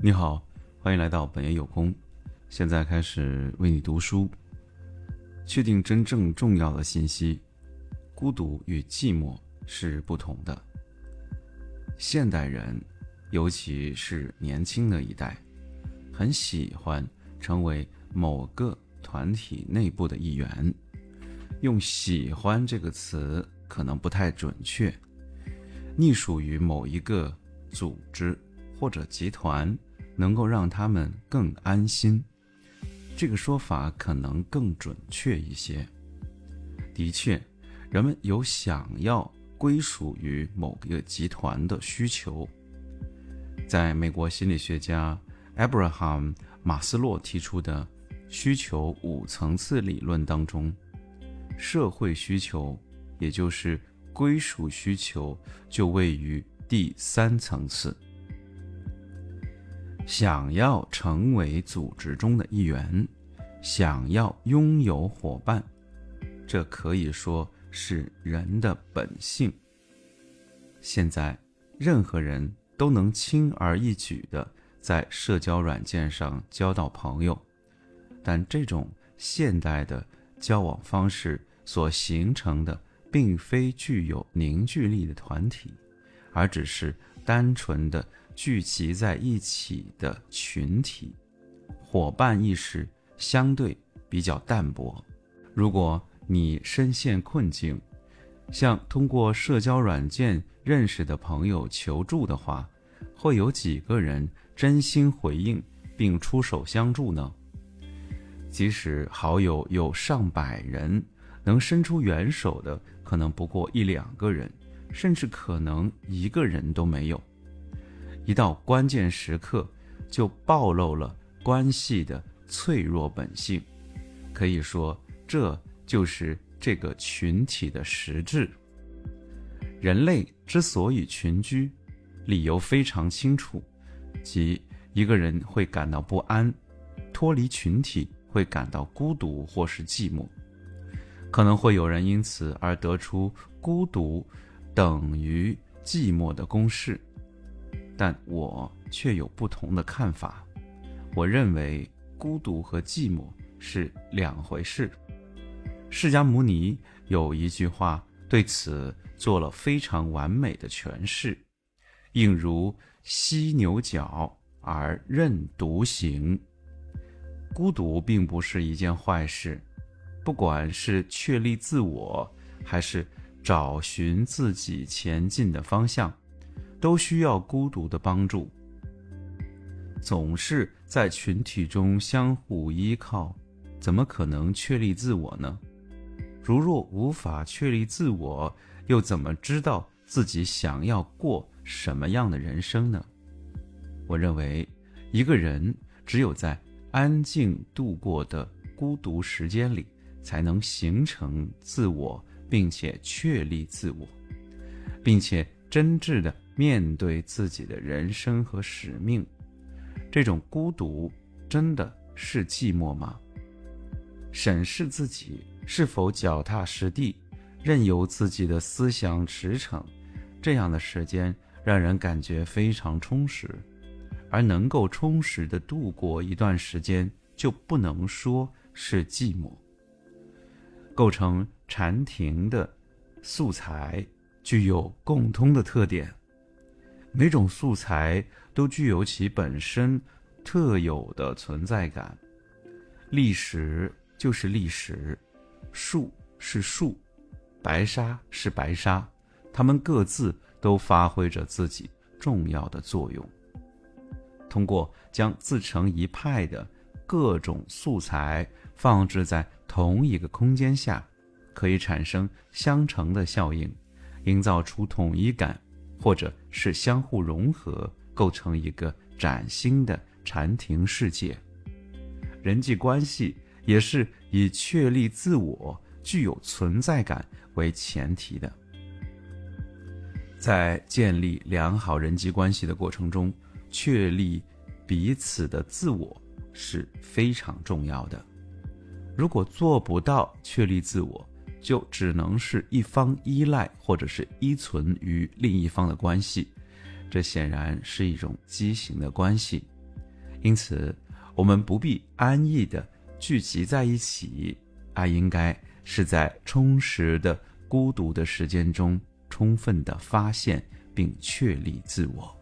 你好，欢迎来到本爷有空。现在开始为你读书，确定真正重要的信息：孤独与寂寞是不同的。现代人，尤其是年轻的一代，很喜欢成为某个团体内部的一员。用“喜欢”这个词可能不太准确，隶属于某一个组织或者集团。能够让他们更安心，这个说法可能更准确一些。的确，人们有想要归属于某个集团的需求。在美国心理学家 Abraham 马斯洛提出的需求五层次理论当中，社会需求，也就是归属需求，就位于第三层次。想要成为组织中的一员，想要拥有伙伴，这可以说是人的本性。现在，任何人都能轻而易举地在社交软件上交到朋友，但这种现代的交往方式所形成的，并非具有凝聚力的团体，而只是单纯的。聚集在一起的群体，伙伴意识相对比较淡薄。如果你深陷困境，向通过社交软件认识的朋友求助的话，会有几个人真心回应并出手相助呢？即使好友有上百人，能伸出援手的可能不过一两个人，甚至可能一个人都没有。一到关键时刻，就暴露了关系的脆弱本性。可以说，这就是这个群体的实质。人类之所以群居，理由非常清楚，即一个人会感到不安，脱离群体会感到孤独或是寂寞。可能会有人因此而得出孤独等于寂寞的公式。但我却有不同的看法。我认为孤独和寂寞是两回事。释迦牟尼有一句话对此做了非常完美的诠释：“应如犀牛角而任独行。”孤独并不是一件坏事，不管是确立自我，还是找寻自己前进的方向。都需要孤独的帮助。总是在群体中相互依靠，怎么可能确立自我呢？如若无法确立自我，又怎么知道自己想要过什么样的人生呢？我认为，一个人只有在安静度过的孤独时间里，才能形成自我，并且确立自我，并且真挚的。面对自己的人生和使命，这种孤独真的是寂寞吗？审视自己是否脚踏实地，任由自己的思想驰骋，这样的时间让人感觉非常充实。而能够充实的度过一段时间，就不能说是寂寞。构成禅庭的素材具有共通的特点。每种素材都具有其本身特有的存在感。历史就是历史，树是树，白沙是白沙，它们各自都发挥着自己重要的作用。通过将自成一派的各种素材放置在同一个空间下，可以产生相乘的效应，营造出统一感。或者是相互融合，构成一个崭新的禅庭世界。人际关系也是以确立自我、具有存在感为前提的。在建立良好人际关系的过程中，确立彼此的自我是非常重要的。如果做不到确立自我，就只能是一方依赖或者是依存于另一方的关系，这显然是一种畸形的关系，因此，我们不必安逸的聚集在一起，而应该是在充实的孤独的时间中，充分的发现并确立自我。